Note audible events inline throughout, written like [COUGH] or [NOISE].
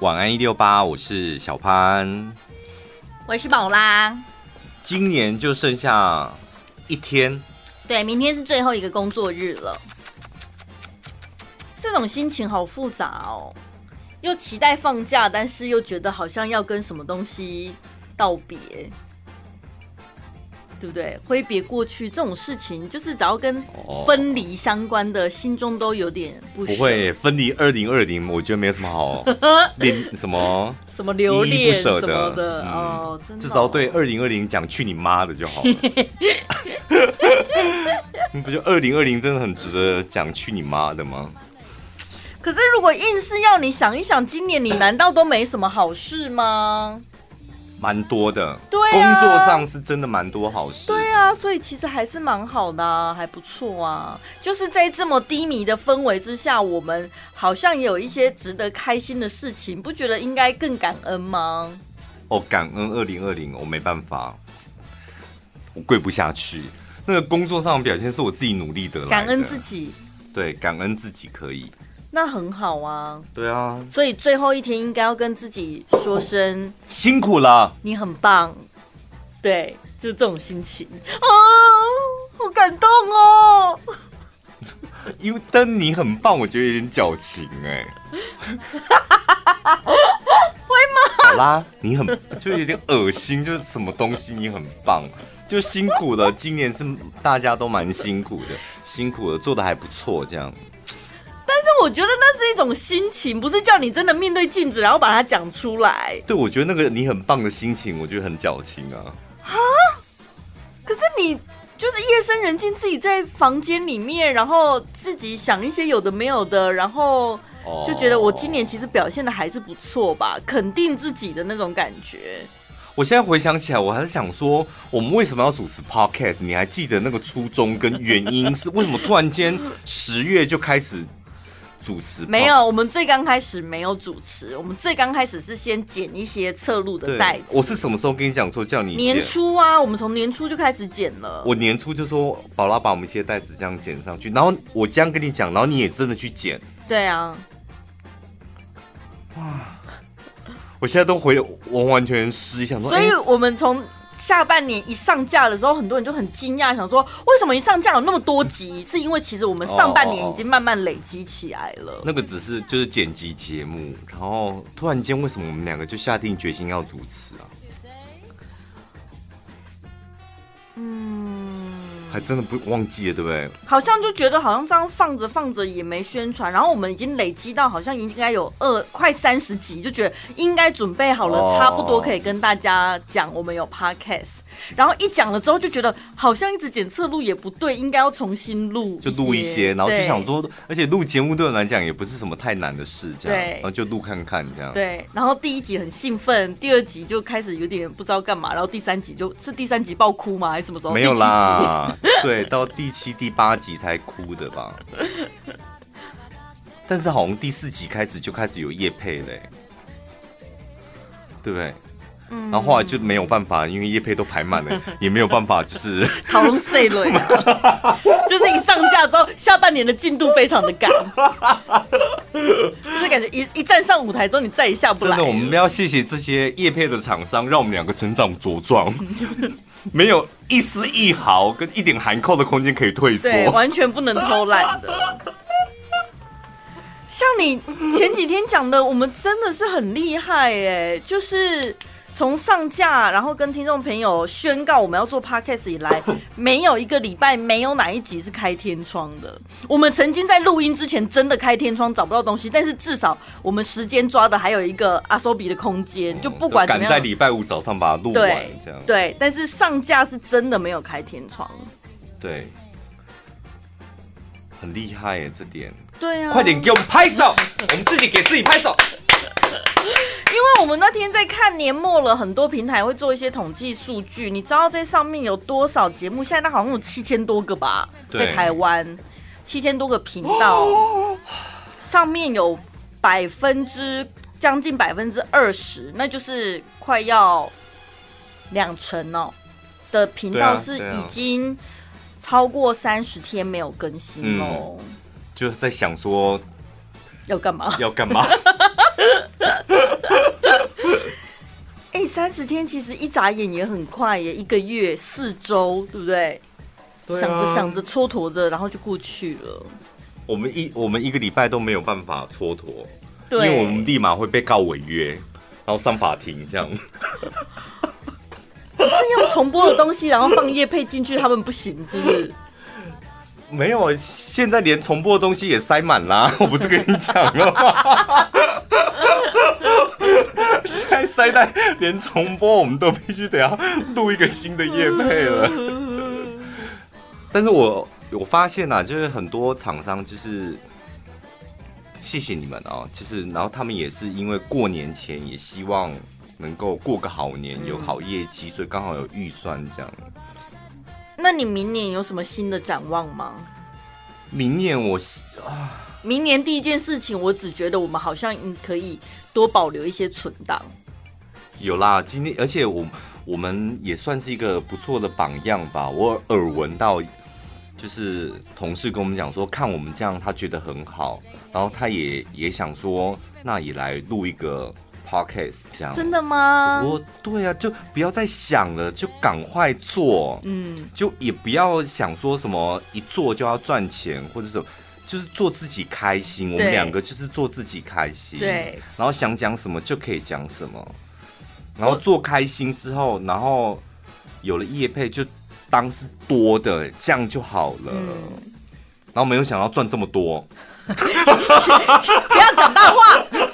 晚安一六八，我是小潘，我是宝拉。今年就剩下一天，对，明天是最后一个工作日了。这种心情好复杂哦，又期待放假，但是又觉得好像要跟什么东西道别。对不对？挥别过去这种事情，就是只要跟分离相关的，心中都有点不舍。不会分离二零二零，我觉得没有什么好 [LAUGHS] 恋什么什么留恋不舍的，什么的、嗯、哦，真的、哦。至少对二零二零讲去你妈的就好了。你 [LAUGHS] 不就二零二零真的很值得讲去你妈的吗？可是如果硬是要你想一想，今年你难道都没什么好事吗？蛮多的，对啊，工作上是真的蛮多好事。对啊，所以其实还是蛮好的啊，还不错啊。就是在这么低迷的氛围之下，我们好像也有一些值得开心的事情，不觉得应该更感恩吗？哦，感恩二零二零，我没办法，我跪不下去。那个工作上的表现是我自己努力得来的，感恩自己。对，感恩自己可以。那很好啊，对啊，所以最后一天应该要跟自己说声辛苦了，你很棒，对，就是这种心情啊，好感动哦。因为当你很棒，我觉得有点矫情哎，[LAUGHS] 会吗？好啦，你很就有点恶心，就是什么东西你很棒，就辛苦了。今年是大家都蛮辛苦的，辛苦了，做的还不错，这样。我觉得那是一种心情，不是叫你真的面对镜子，然后把它讲出来。对，我觉得那个你很棒的心情，我觉得很矫情啊。啊？可是你就是夜深人静，自己在房间里面，然后自己想一些有的没有的，然后就觉得我今年其实表现的还是不错吧，肯定自己的那种感觉。我现在回想起来，我还是想说，我们为什么要主持 Podcast？你还记得那个初衷跟原因是为什么？突然间十月就开始。主持没有，我们最刚开始没有主持，我们最刚开始是先剪一些侧录的带子。我是什么时候跟你讲说叫你年初啊？我们从年初就开始剪了。我年初就说宝拉把我们一些带子这样剪上去，然后我这样跟你讲，然后你也真的去剪。对啊。哇！我现在都回完完全失想说，所以我们从。下半年一上架的时候，很多人就很惊讶，想说为什么一上架有那么多集？是因为其实我们上半年已经慢慢累积起来了。哦。那个只是就是剪辑节目，然后突然间为什么我们两个就下定决心要主持啊？嗯。还真的不忘记了，对不对？好像就觉得好像这样放着放着也没宣传，然后我们已经累积到好像应该有二快三十集，就觉得应该准备好了，差不多可以跟大家讲我们有 podcast。然后一讲了之后，就觉得好像一直检测录也不对，应该要重新录，就录一些，然后就想说，而且录节目对我来讲也不是什么太难的事，这样，然后就录看看这样。对，然后第一集很兴奋，第二集就开始有点不知道干嘛，然后第三集就是第三集爆哭吗？还是什么时候？没有啦，[LAUGHS] 对，到第七、第八集才哭的吧。但是好像第四集开始就开始有叶配嘞，对不对？然后后来就没有办法，因为叶配都排满了，[LAUGHS] 也没有办法，就是 [LAUGHS] 讨论碎了，[LAUGHS] 就是一上架之后，下半年的进度非常的赶，就是感觉一一站上舞台之后，你再也下不来。真的，我们要谢谢这些叶配的厂商，让我们两个成长茁壮，没有一丝一毫跟一点含扣的空间可以退缩，对，完全不能偷懒的。像你前几天讲的，我们真的是很厉害哎，就是。从上架，然后跟听众朋友宣告我们要做 podcast 以来，[LAUGHS] 没有一个礼拜没有哪一集是开天窗的。我们曾经在录音之前真的开天窗找不到东西，但是至少我们时间抓的还有一个阿苏比的空间，就不管怎么样，赶在礼拜五早上把它录完，对这样对。但是上架是真的没有开天窗，对，很厉害耶，这点。对啊，快点给我们拍手，我们自己给自己拍手。[LAUGHS] 因为我们那天在看年末了，很多平台会做一些统计数据。你知道在上面有多少节目？现在它好像有七千多个吧，在台湾七千多个频道，[GASPS] 上面有百分之将近百分之二十，那就是快要两成哦的频道是已经超过三十天没有更新哦。就在想说要干嘛？要干嘛？[LAUGHS] [LAUGHS] 三十天其实一眨眼也很快耶，一个月四周，对不对？想着想着蹉跎着，然后就过去了。我们一我们一个礼拜都没有办法蹉跎，对，因为我们立马会被告违约，然后上法庭这样。可 [LAUGHS] 是用重播的东西，然后放业配进去，他们不行，是不是？没有，现在连重播的东西也塞满啦。我不是跟你讲了吗？[LAUGHS] 现在塞带连重播，我们都必须得要录一个新的业配了。[LAUGHS] 但是我我发现啊，就是很多厂商就是谢谢你们哦，就是然后他们也是因为过年前也希望能够过个好年，有好业绩，所以刚好有预算这样。那你明年有什么新的展望吗？明年我啊，明年第一件事情，我只觉得我们好像可以多保留一些存档。有啦，今天而且我我们也算是一个不错的榜样吧。我耳闻到，就是同事跟我们讲说，看我们这样，他觉得很好，然后他也也想说，那也来录一个。Podcast 这样真的吗？我对啊，就不要再想了，就赶快做。嗯，就也不要想说什么一做就要赚钱或者什么，就是做自己开心。我们两个就是做自己开心。对。然后想讲什么就可以讲什么，然后做开心之后，然后有了叶配就当是多的，这样就好了。嗯。然后没有想到赚这么多。[LAUGHS] 不要讲大话。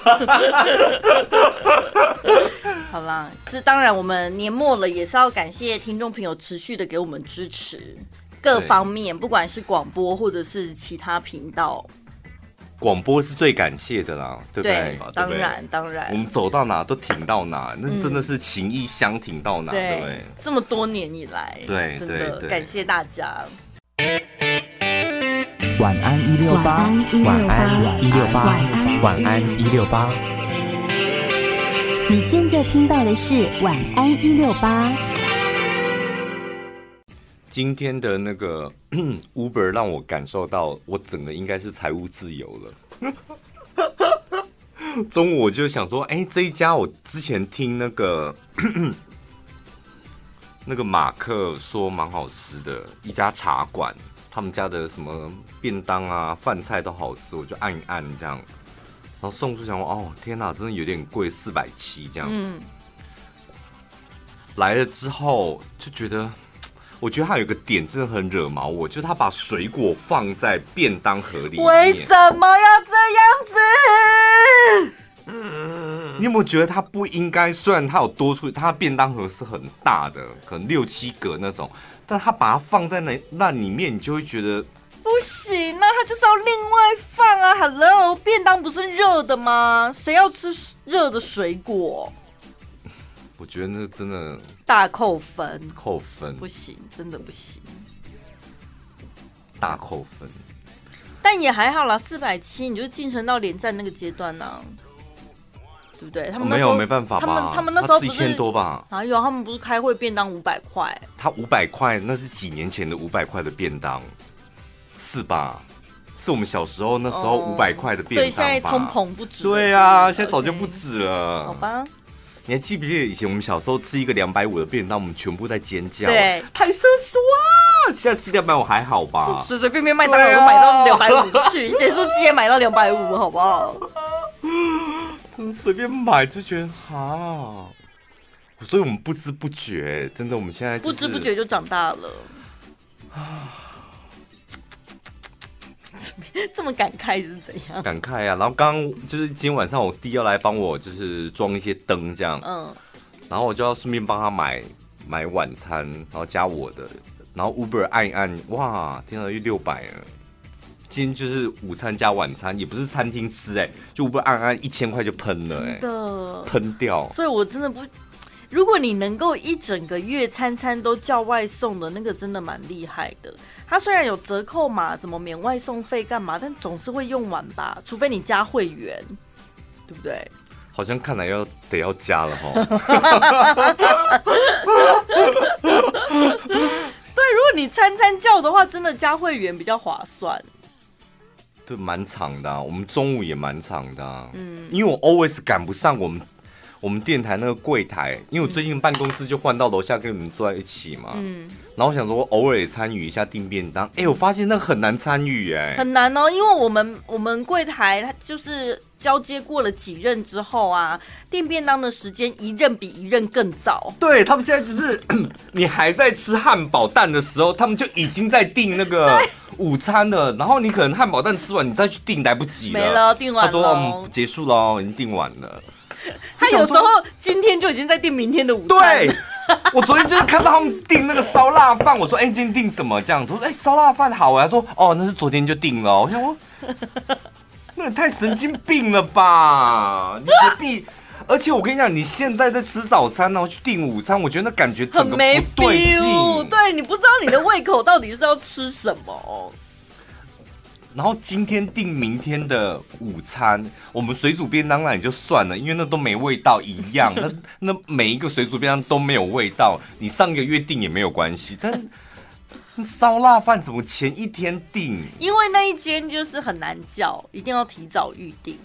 [LAUGHS] 好啦，这当然，我们年末了也是要感谢听众朋友持续的给我们支持，各方面，不管是广播或者是其他频道，广播是最感谢的啦，对不对？当然，当然，我们走到哪都挺到哪，那真的是情谊相挺到哪，对不对？这么多年以来，对，真的感谢大家。晚安一六八，晚安一六八，晚安一六八。你现在听到的是晚安一六八。今天的那个 [CLEARS THROAT] Uber 让我感受到，我整个应该是财务自由了。[LAUGHS] 中午我就想说，哎、欸，这一家我之前听那个 [CLEARS THROAT] 那个马克说蛮好吃的一家茶馆。他们家的什么便当啊、饭菜都好吃，我就按一按这样，然后送出想说哦，天哪，真的有点贵，四百七这样。嗯。来了之后就觉得，我觉得他有个点真的很惹毛我，就是他把水果放在便当盒里。为什么要这样子？嗯。你有没有觉得他不应该？虽然他有多出，他的便当盒是很大的，可能六七格那种。但他把它放在那那里面，你就会觉得不行啊！他就是要另外放啊！Hello，便当不是热的吗？谁要吃热的水果？我觉得那真的大扣分，扣分不行，真的不行，大扣分。但也还好啦，四百七，你就晋升到连战那个阶段呢、啊。对不对？他们没有没办法吧？他们他们那时候不是一千多吧？哪有？他们不是开会便当五百块？他五百块那是几年前的五百块的便当，是吧？是我们小时候那时候五百块的便当吧？所以现在通膨不止。对啊，现在早就不止了。好吧？你还记不记得以前我们小时候吃一个两百五的便当，我们全部在尖叫，对，太奢侈哇！现在吃两百五还好吧？随随便便麦当劳都买到两百五去，谁说鸡也买到两百五，好不好？随便买就觉得好，所以我们不知不觉，真的，我们现在、就是、不知不觉就长大了啊！[SIGHS] [LAUGHS] 这么感慨是怎样？感慨啊！然后刚刚就是今天晚上我弟要来帮我，就是装一些灯这样，嗯，然后我就要顺便帮他买买晚餐，然后加我的，然后 Uber 按一按，哇，天哪，又六百了。今天就是午餐加晚餐，也不是餐厅吃哎、欸，就不按按一千块就喷了哎、欸，真的喷掉。所以我真的不，如果你能够一整个月餐餐都叫外送的那个，真的蛮厉害的。它虽然有折扣嘛，怎么免外送费干嘛，但总是会用完吧？除非你加会员，对不对？好像看来要得要加了哈。[LAUGHS] 对，如果你餐餐叫的话，真的加会员比较划算。对，蛮长的、啊，我们中午也蛮长的、啊。嗯，因为我 always 赶不上我们，我们电台那个柜台，因为我最近办公室就换到楼下跟你们坐在一起嘛，嗯，然后我想说偶尔也参与一下订便当，哎，我发现那个很难参与，哎，很难哦，因为我们我们柜台它就是交接过了几任之后啊，订便当的时间一任比一任更早，对他们现在就是 [COUGHS] 你还在吃汉堡蛋的时候，他们就已经在订那个午餐了，然后你可能汉堡蛋吃完，你再去订来不及了，没了，订完了，他说嗯，结束了，已经订完了。[LAUGHS] 他有时候今天就已经在订明天的午餐。对，[LAUGHS] 我昨天就是看到他们订那个烧腊饭，我说：“哎，今天订什么？”这样，他说：“哎，烧腊饭好。”他说：“哦，那是昨天就订了。”我想说，那也太神经病了吧！你何必？而且我跟你讲，你现在在吃早餐，然后去订午餐，我觉得那感觉整个不对劲。对，你不知道你的胃口到底是要吃什么。然后今天订明天的午餐，我们水煮便当那也就算了，因为那都没味道一样。那 [LAUGHS] 那每一个水煮便当都没有味道，你上个月订也没有关系。但烧腊饭怎么前一天订？因为那一间就是很难叫，一定要提早预定。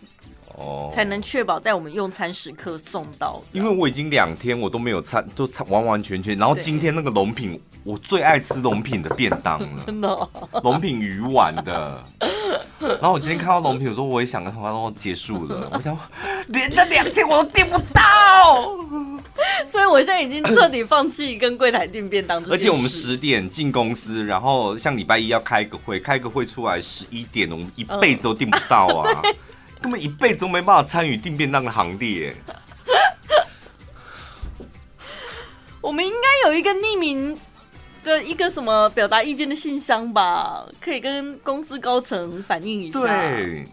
哦，才能确保在我们用餐时刻送到。因为我已经两天我都没有餐，都餐完完全全。然后今天那个龙品，我最爱吃龙品的便当了，[LAUGHS] 真的、哦。龙品鱼丸的。然后我今天看到龙品，我说我也想跟他说结束了。我想 [LAUGHS] 连着两天我都订不到，所以我现在已经彻底放弃跟柜台订便当。而且我们十点进公司，然后像礼拜一要开个会，开个会出来十一点，我们一辈子都订不到啊。嗯 [LAUGHS] 根本一辈子都没办法参与订便当的行列。我们应该有一个匿名的一个什么表达意见的信箱吧？可以跟公司高层反映一下。对，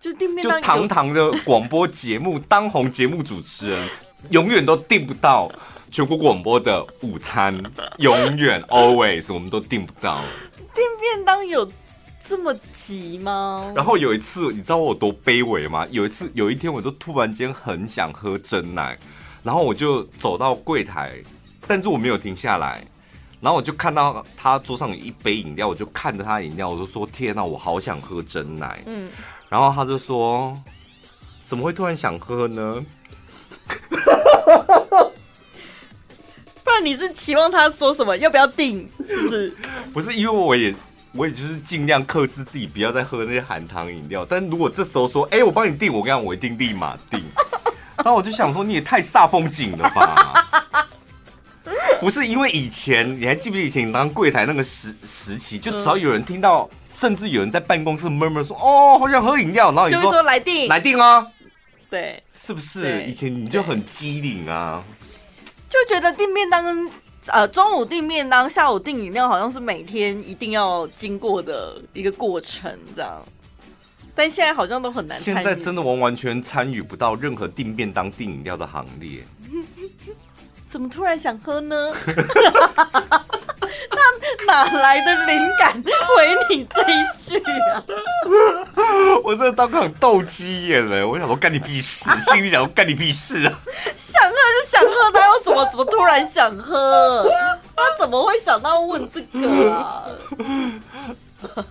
就订便当，就堂堂的广播节目当红节目主持人，[LAUGHS] 永远都订不到全国广播的午餐，永远 [LAUGHS] always 我们都订不到。订便当有。这么急吗？然后有一次，你知道我有多卑微吗？有一次，有一天，我就突然间很想喝真奶，然后我就走到柜台，但是我没有停下来，然后我就看到他桌上有一杯饮料，我就看着他饮料，我就说：“天哪，我好想喝真奶。”嗯，然后他就说：“怎么会突然想喝呢？” [LAUGHS] 不然你是期望他说什么？要不要订？是不是？[LAUGHS] 不是，因为我也。我也就是尽量克制自己，不要再喝那些含糖饮料。但如果这时候说，哎、欸，我帮你订，我跟你讲，我一定立马订。然后我就想说，你也太煞风景了吧？[LAUGHS] [LAUGHS] 不是因为以前，你还记不记得以前你当柜台那个时时期，就只要有人听到，甚至有人在办公室 murmur 说，哦，好想喝饮料，然后你就说，说来订，来订啊。对，是不是？以前你就很机灵啊，就觉得订便当跟。呃，中午订便当，下午订饮料，好像是每天一定要经过的一个过程，这样。但现在好像都很难。现在真的完完全参与不到任何订便当、订饮料的行列。怎么突然想喝呢？[LAUGHS] 他哪来的灵感回你这一句啊？[LAUGHS] 我真的当场斗鸡眼了，我想说干你屁事，[LAUGHS] 心里想说干你屁事啊！想喝就想喝，他又怎么怎么突然想喝？他怎么会想到问这个啊？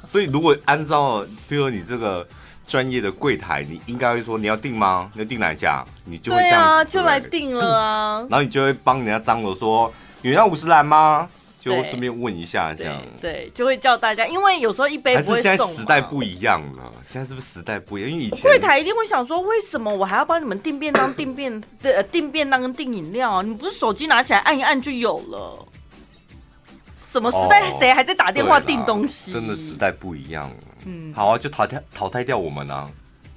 所以如果按照，比如说你这个专业的柜台，你应该会说你要订吗？你要订哪一家？你就会这样，啊，就来订了啊。[LAUGHS] 然后你就会帮人家张罗说，有要五十岚吗？就顺便问一下，这样对，对，就会叫大家，因为有时候一杯不会送。还是现在时代不一样了，现在是不是时代不一样？因为以前柜台一定会想说，为什么我还要帮你们订便当、订便对订便当跟订饮料啊？你不是手机拿起来按一按就有了？什么时代谁还在打电话订东西？真的时代不一样。嗯，好啊，就淘汰淘汰掉我们啊，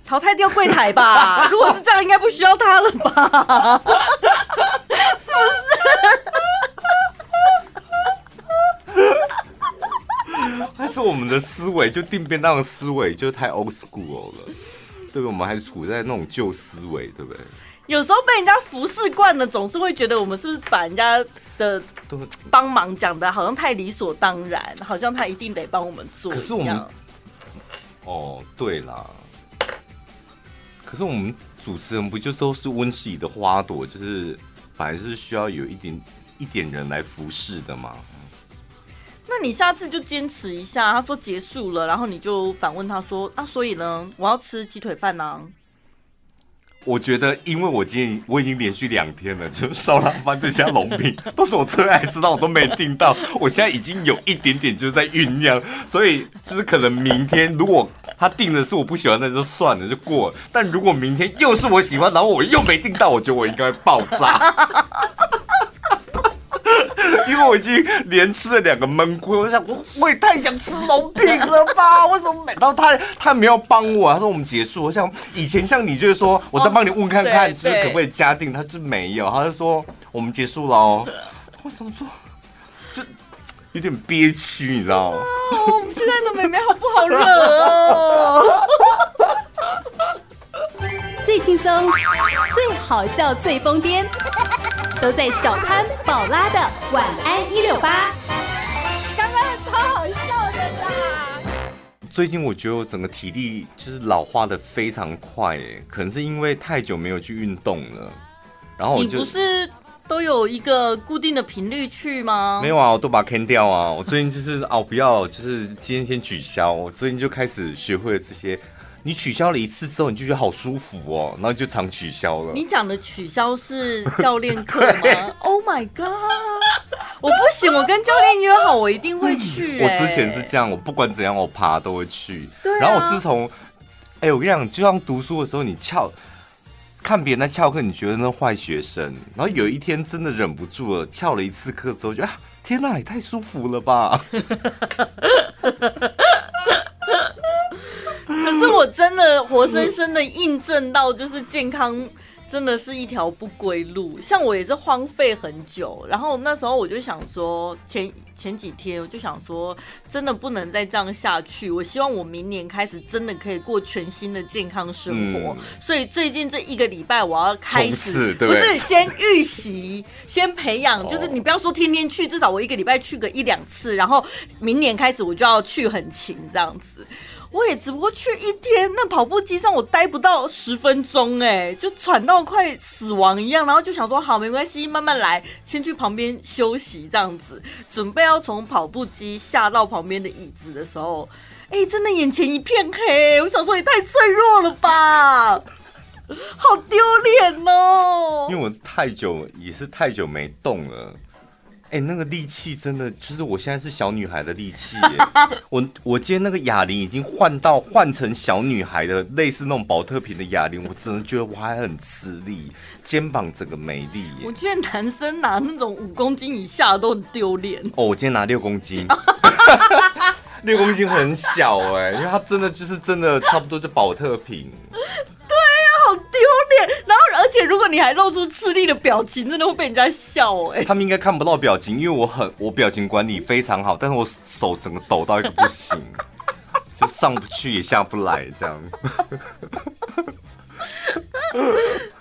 淘汰掉柜台吧。[LAUGHS] 如果是这样，应该不需要他了吧？[LAUGHS] 是不是？还是我们的思维就定便当的思维就太 old school 了，对不对？我们还是处在那种旧思维，对不对？有时候被人家服侍惯了，总是会觉得我们是不是把人家的帮忙讲的好像太理所当然，好像他一定得帮我们做。可是我们，哦，对啦，可是我们主持人不就都是温室里的花朵，就是反正是需要有一点一点人来服侍的嘛。那你下次就坚持一下，他说结束了，然后你就反问他说啊，所以呢，我要吃鸡腿饭呢？我觉得，因为我今天我已经连续两天了，[LAUGHS] 就烧腊饭这家龙饼 [LAUGHS] 都是我最爱吃，的我都没订到。[LAUGHS] 我现在已经有一点点就是在酝酿，所以就是可能明天如果他订的是我不喜欢，那就算了，就过了。但如果明天又是我喜欢，然后我又没订到，我觉得我应该会爆炸。[LAUGHS] 因为我已经连吃了两个闷亏，我想我我也太想吃龙饼了吧？[LAUGHS] 为什么每到他他没有帮我？他说我们结束。我想以前像你就是说我再帮你问看看，就是可不可以加定，他就没有，他就说我们结束了哦。我怎么做就有点憋屈，你知道吗？我们现在的妹妹好不好惹哦？[LAUGHS] 最轻松、最好笑、最疯癫。都在小潘宝拉的晚安一六八，刚刚超好笑的啦！最近我觉得我整个体力就是老化的非常快，哎，可能是因为太久没有去运动了。然后我就你不是都有一个固定的频率去吗？没有啊，我都把它 cancel 掉啊。我最近就是哦，不要，就是今天先取消。我最近就开始学会了这些。你取消了一次之后，你就觉得好舒服哦，然后就常取消了。你讲的取消是教练课吗？[LAUGHS] Oh my god！我不行，我跟教练约好，我一定会去、欸。我之前是这样，我不管怎样，我爬都会去。对、啊。然后我自从，哎、欸，我跟你讲，就像读书的时候，你翘，看别人在翘课，你觉得那坏学生。然后有一天真的忍不住了，翘了一次课之后，就啊，天哪，也太舒服了吧！[LAUGHS] [LAUGHS] 可是我真的活生生的印证到，就是健康真的是一条不归路。像我也是荒废很久，然后那时候我就想说，前前几天我就想说，真的不能再这样下去。我希望我明年开始真的可以过全新的健康生活。所以最近这一个礼拜，我要开始，不是先预习，先培养，就是你不要说天天去，至少我一个礼拜去个一两次，然后明年开始我就要去很勤这样子。我也只不过去一天，那跑步机上我待不到十分钟，哎，就喘到快死亡一样，然后就想说好，没关系，慢慢来，先去旁边休息这样子，准备要从跑步机下到旁边的椅子的时候，哎，真的眼前一片黑，我想说也太脆弱了吧，[LAUGHS] 好丢脸哦，因为我太久也是太久没动了。哎、欸，那个力气真的就是我现在是小女孩的力气耶！[LAUGHS] 我我今天那个哑铃已经换到换成小女孩的类似那种宝特瓶的哑铃，我真的觉得我还很吃力，肩膀整个没力耶。我觉得男生拿那种五公斤以下的都很丢脸。哦，我今天拿六公斤，六公斤很小哎，因为它真的就是真的差不多就宝特瓶。好丢脸！然后，而且如果你还露出吃力的表情，真的会被人家笑哎。他们应该看不到表情，因为我很我表情管理非常好，但是我手整个抖到一个不行，[LAUGHS] 就上不去也下不来这样。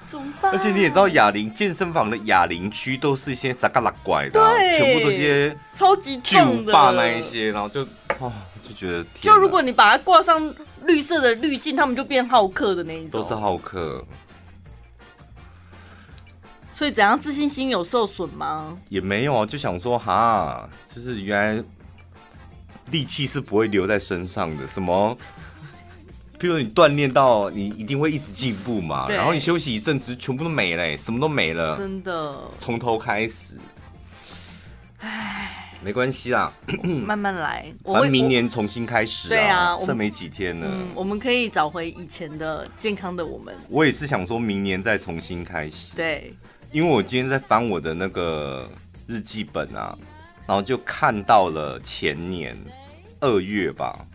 怎么办？而且你也知道，哑铃健身房的哑铃区都是一些傻嘎拉怪的，对，全部都是些超级巨无霸那一些，然后就哦就觉得，就如果你把它挂上。绿色的滤镜，他们就变好客的那一种，都是好客。所以怎样自信心有受损吗？也没有啊，就想说哈，就是原来力气是不会留在身上的。什么？譬如你锻炼到你一定会一直进步嘛，然后你休息一阵子，全部都没了，什么都没了，真的，从头开始。唉。没关系啦，慢慢来。[CLEARS THROAT] 我们明年重新开始。对啊，剩没几天了。嗯，我们可以找回以前的健康的我们。我也是想说明年再重新开始。对，因为我今天在翻我的那个日记本啊，然后就看到了前年二月吧，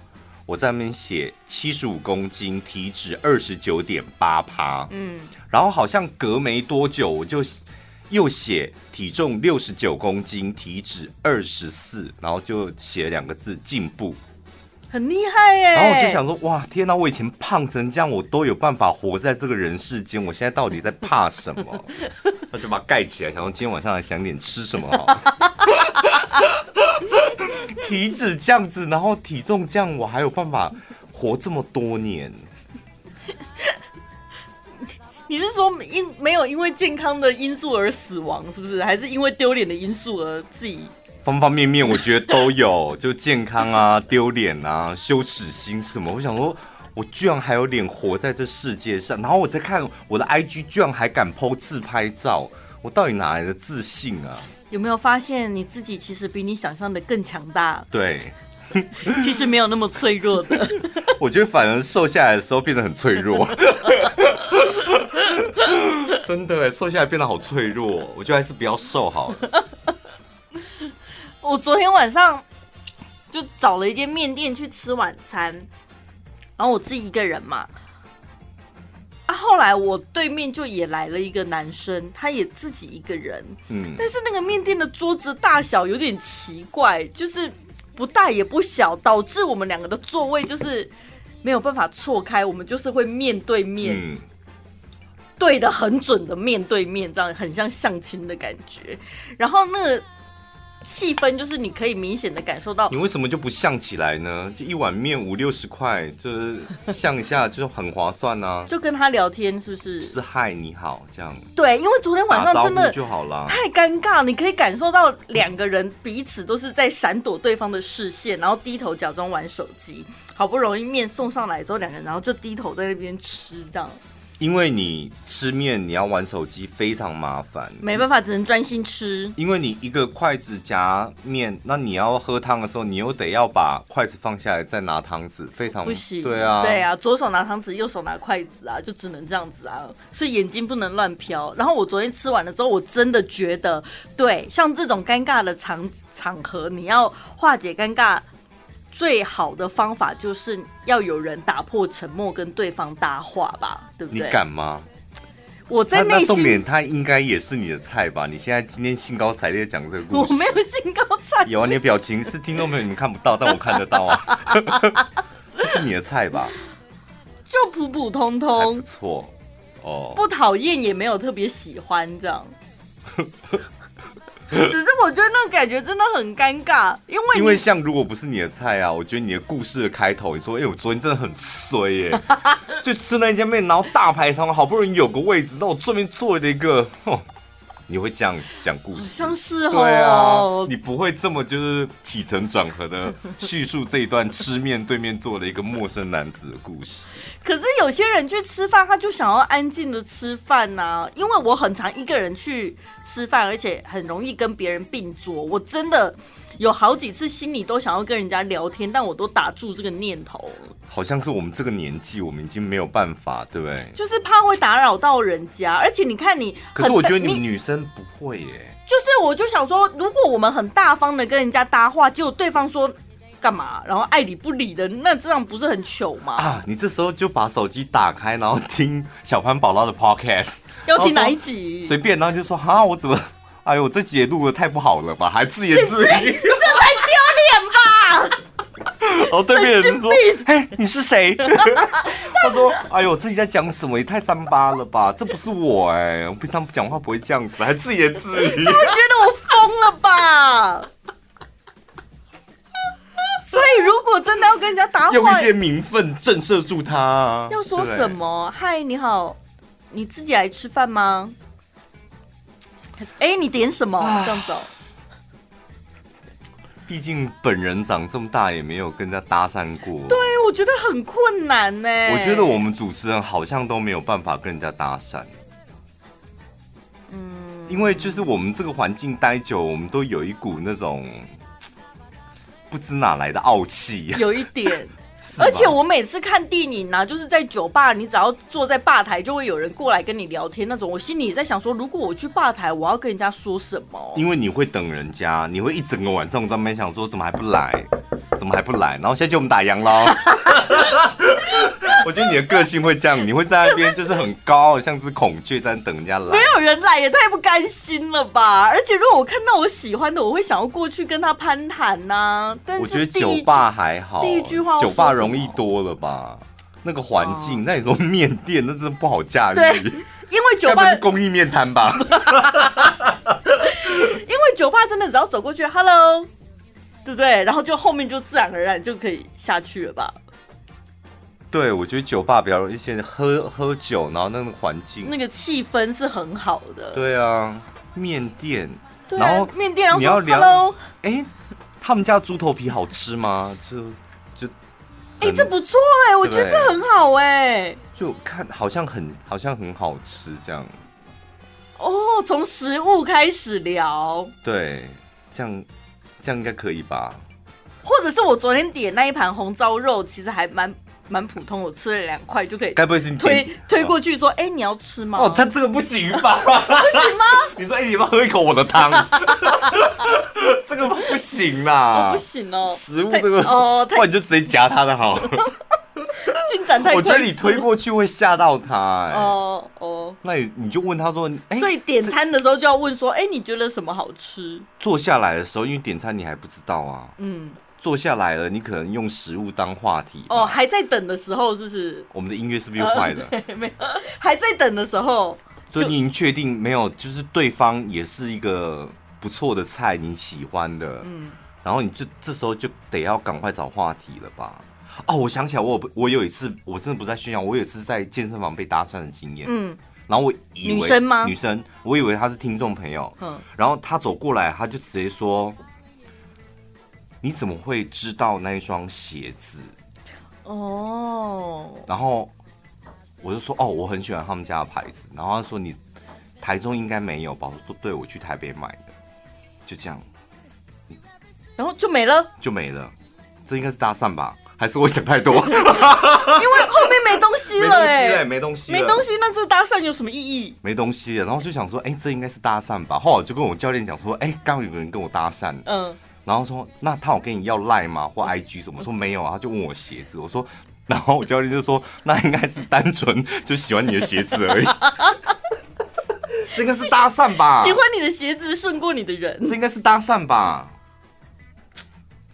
我在那边写七十五公斤，体脂二十九点八趴。嗯，然后好像隔没多久我就。又写体重六十九公斤，体脂二十四，然后就写了两个字进步，很厉害耶。然后我就想说，哇，天哪！我以前胖成这样，我都有办法活在这个人世间，我现在到底在怕什么？[LAUGHS] 他就把它盖起来，想说今天晚上来想点吃什么好。[LAUGHS] 体脂这样子，然后体重这样，我还有办法活这么多年？[LAUGHS] 你是说因没有因为健康的因素而死亡，是不是？还是因为丢脸的因素而自己？方方面面，我觉得都有，[LAUGHS] 就健康啊、丢脸啊、羞耻心什么。我想说，我居然还有脸活在这世界上，然后我在看我的 IG，居然还敢 po 自拍照，我到底哪来的自信啊？有没有发现你自己其实比你想象的更强大？对，[LAUGHS] [LAUGHS] 其实没有那么脆弱的。我觉得反而瘦下来的时候变得很脆弱。真的哎，瘦下来变得好脆弱，我觉得还是不要瘦好了。我昨天晚上就找了一间面店去吃晚餐，然后我自己一个人嘛。啊，后来我对面就也来了一个男生，他也自己一个人。嗯，但是那个面店的桌子大小有点奇怪，就是不大也不小，导致我们两个的座位就是没有办法错开，我们就是会面对面。嗯对的很准的面对面，这样很像相亲的感觉。然后那个气氛就是你可以明显的感受到。你为什么就不像起来呢？就一碗面五六十块，就是像一下就很划算呢、啊。就跟他聊天是不是？是嗨你好这样。对，因为昨天晚上真的就好了，太尴尬。你可以感受到两个人彼此都是在闪躲对方的视线，然后低头假装玩手机。好不容易面送上来之后，两个人然后就低头在那边吃这样。因为你吃面，你要玩手机，非常麻烦，没办法，只能专心吃。因为你一个筷子夹面，那你要喝汤的时候，你又得要把筷子放下来再拿汤匙，非常不行。对啊，对啊，左手拿汤匙，右手拿筷子啊，就只能这样子啊，所以眼睛不能乱飘。然后我昨天吃完了之后，我真的觉得，对，像这种尴尬的场场合，你要化解尴尬。最好的方法就是要有人打破沉默，跟对方搭话吧，对不对？你敢吗？我在内心，重点他应该也是你的菜吧？你现在今天兴高采烈讲这个故事，我没有兴高采烈。有啊，你的表情是听众朋友你们看不到，但我看得到啊。[LAUGHS] 这是你的菜吧？就普普通通，不错哦，不讨厌也没有特别喜欢这样。[LAUGHS] 只是我觉得那个感觉真的很尴尬，因为因为像如果不是你的菜啊，我觉得你的故事的开头，你说哎、欸，我昨天真的很衰耶，[LAUGHS] 就吃那家面，然后大排长龙，好不容易有个位置，那我对面坐了一个，你会这样讲故事？像是哦，对啊，你不会这么就是起承转合的叙述这一段吃面对面坐的一个陌生男子的故事。可是有些人去吃饭，他就想要安静的吃饭呐、啊。因为我很常一个人去吃饭，而且很容易跟别人并桌。我真的有好几次心里都想要跟人家聊天，但我都打住这个念头。好像是我们这个年纪，我们已经没有办法，对不对？就是怕会打扰到人家，而且你看你，可是我觉得你们女生不会耶。就是我就想说，如果我们很大方的跟人家搭话，结果对方说。干嘛？然后爱理不理的，那这样不是很糗吗？啊！你这时候就把手机打开，然后听小潘宝拉的 podcast，要听哪一集？随便，然后就说哈，我怎么？哎呦，我这集也录的太不好了吧？还自言自语，这才丢脸吧！[LAUGHS] 哦，对面人说，哎，你是谁？[LAUGHS] 他说，哎呦，自己在讲什么？也太三八了吧？这不是我哎，我平常讲话不会这样子，还自言自语。[LAUGHS] 他觉得我疯了吧？所以，如果真的要跟人家搭话，用一些名分震慑住他。要说什么？嗨，你好，你自己来吃饭吗？哎，你点什么？这样走。毕竟本人长这么大，也没有跟人家搭讪过。对，我觉得很困难呢。我觉得我们主持人好像都没有办法跟人家搭讪。嗯，因为就是我们这个环境待久，我们都有一股那种。不知哪来的傲气，有一点。而且我每次看电影呢、啊，就是在酒吧，你只要坐在吧台，就会有人过来跟你聊天那种。我心里也在想说，如果我去吧台，我要跟人家说什么？因为你会等人家，你会一整个晚上我都没想说怎么还不来，怎么还不来？然后现在就我们打烊喽。[LAUGHS] 我觉得你的个性会这样，你会在那边就是很高，像只孔雀在等人家来。没有人来也太不甘心了吧！而且如果我看到我喜欢的，我会想要过去跟他攀谈呐、啊。但是我觉得酒吧还好，第一句话酒吧容易多了吧？那个环境，哦、那你说面店那真的不好驾驭。对，因为酒吧是公益面摊吧？[LAUGHS] 因为酒吧真的只要走过去，Hello，对不对？然后就后面就自然而然就可以下去了吧？对，我觉得酒吧比较容易，一些喝喝酒，然后那个环境，那个气氛是很好的。对啊，面店，对然后面店，你要聊哎，他们家猪头皮好吃吗？就就哎、欸，这不错哎、欸，我觉得这很好哎、欸。就看好像很好像很好吃这样。哦，从食物开始聊。对，这样这样应该可以吧？或者是我昨天点那一盘红烧肉，其实还蛮蛮普通，我吃了两块就可以。该不会是你推推过去说，哎、欸，你要吃吗？哦，他这个不行吧？不行吗？[LAUGHS] 你说，哎、欸，你要喝一口我的汤？[LAUGHS] 这个不行啦，哦、不行哦。食物这个哦，不然你就直接夹他的好了。[LAUGHS] [LAUGHS] 进展太快，我觉得你推过去会吓到他、欸。哦哦，那你你就问他说，哎、欸，所以点餐的时候就要问说，哎、欸，你觉得什么好吃？坐下来的时候，因为点餐你还不知道啊。嗯。坐下来了，你可能用食物当话题。哦，还在等的时候，是不是？我们的音乐是不是又坏了？呃、没有，还在等的时候。所以你已经确定没有，就是对方也是一个不错的菜，你喜欢的。嗯。然后你就这时候就得要赶快找话题了吧？哦，我想起来我，我我有一次，我真的不在炫耀，我有一次在健身房被搭讪的经验。嗯。然后我以为女生吗？女生，我以为她是听众朋友。嗯。然后她走过来，她就直接说。你怎么会知道那一双鞋子？哦，然后我就说哦，我很喜欢他们家的牌子。然后她说你台中应该没有吧？我说对，我去台北买的，就这样。然后就没了，就没了。这应该是搭讪吧？还是我想太多？因为后面没东西了，哎，没东西，没东西，那这搭讪有什么意义？没东西了，然后就想说，哎，这应该是搭讪吧？后来我就跟我教练讲说，哎，刚有个人跟我搭讪，嗯。然后说，那他有跟你要赖吗？或 IG 什么？我说没有啊，他就问我鞋子。我说，然后我教练就说，那应该是单纯就喜欢你的鞋子而已。[LAUGHS] 这个是搭讪吧？喜欢你的鞋子胜过你的人，这应该是搭讪吧？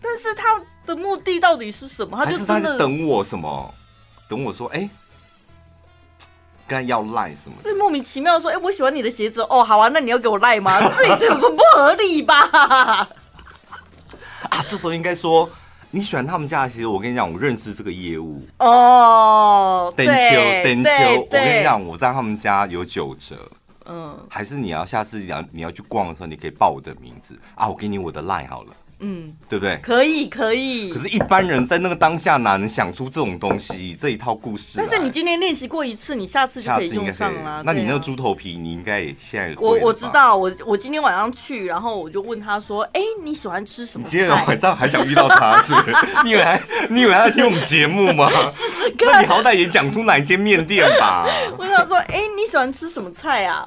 但是他的目的到底是什么？他就真的等我什么？等我说，哎，跟他要赖什么？这莫名其妙的说，哎，我喜欢你的鞋子。哦，好啊，那你要给我赖吗？[LAUGHS] 这也很不合理吧？[LAUGHS] 啊，这时候应该说你喜欢他们家的鞋子，我跟你讲，我认识这个业务哦。登秋，登秋，我跟你讲，我在他们家有九折。嗯，还是你要下次你要你要去逛的时候，你可以报我的名字啊，我给你我的 line 好了。嗯，对不对？可以，可以。可是，一般人在那个当下哪能想出这种东西，这一套故事？但是你今天练习过一次，你下次就可以用上了。那你那个猪头皮，你应该也现在我我知道，我我今天晚上去，然后我就问他说：“哎，你喜欢吃什么？”你今天晚上还想遇到他，是不是？你以为还你以为他在听我们节目吗？试试看。那你好歹也讲出哪一间面店吧。我想说：“哎，你喜欢吃什么菜啊？”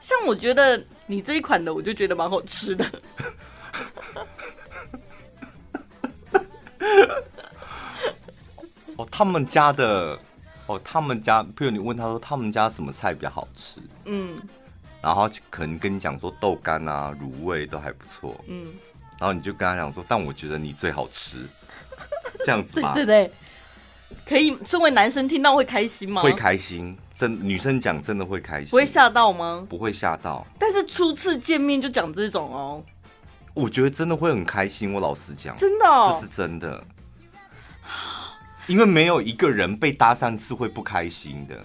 像我觉得你这一款的，我就觉得蛮好吃的。[LAUGHS] 哦，他们家的哦，他们家，譬如你问他说他们家什么菜比较好吃，嗯，然后可能跟你讲说豆干啊、卤味都还不错，嗯，然后你就跟他讲说，但我觉得你最好吃，[LAUGHS] 这样子吧，对对对，可以。身为男生听到会开心吗？会开心，真女生讲真的会开心，不会吓到吗？不会吓到，但是初次见面就讲这种哦。我觉得真的会很开心，我老实讲，真的，哦，这是真的，因为没有一个人被搭讪是会不开心的。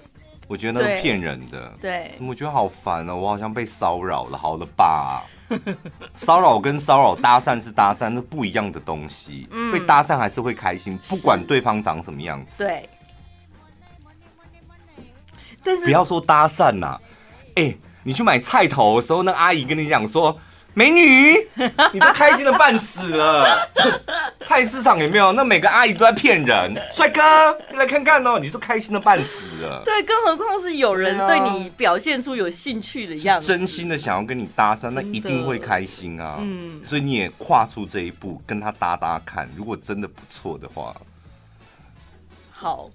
我觉得那是骗人的，对，怎么我觉得好烦哦，我好像被骚扰了。好了吧，骚扰跟骚扰搭讪是搭讪，是不一样的东西。嗯，被搭讪还是会开心，不管对方长什么样子。对，但是不要说搭讪呐，啊，哎，欸，你去买菜头的时候，那阿姨跟你讲说。美女，[LAUGHS] 你都开心的半死了。[LAUGHS] 菜市场有没有？那每个阿姨都在骗人。帅哥，你来看看哦，你都开心的半死了。对，更何况是有人对你表现出有兴趣的样子，真心的想要跟你搭讪，那一定会开心啊。嗯，所以你也跨出这一步，跟他搭搭看。如果真的不错的话，好。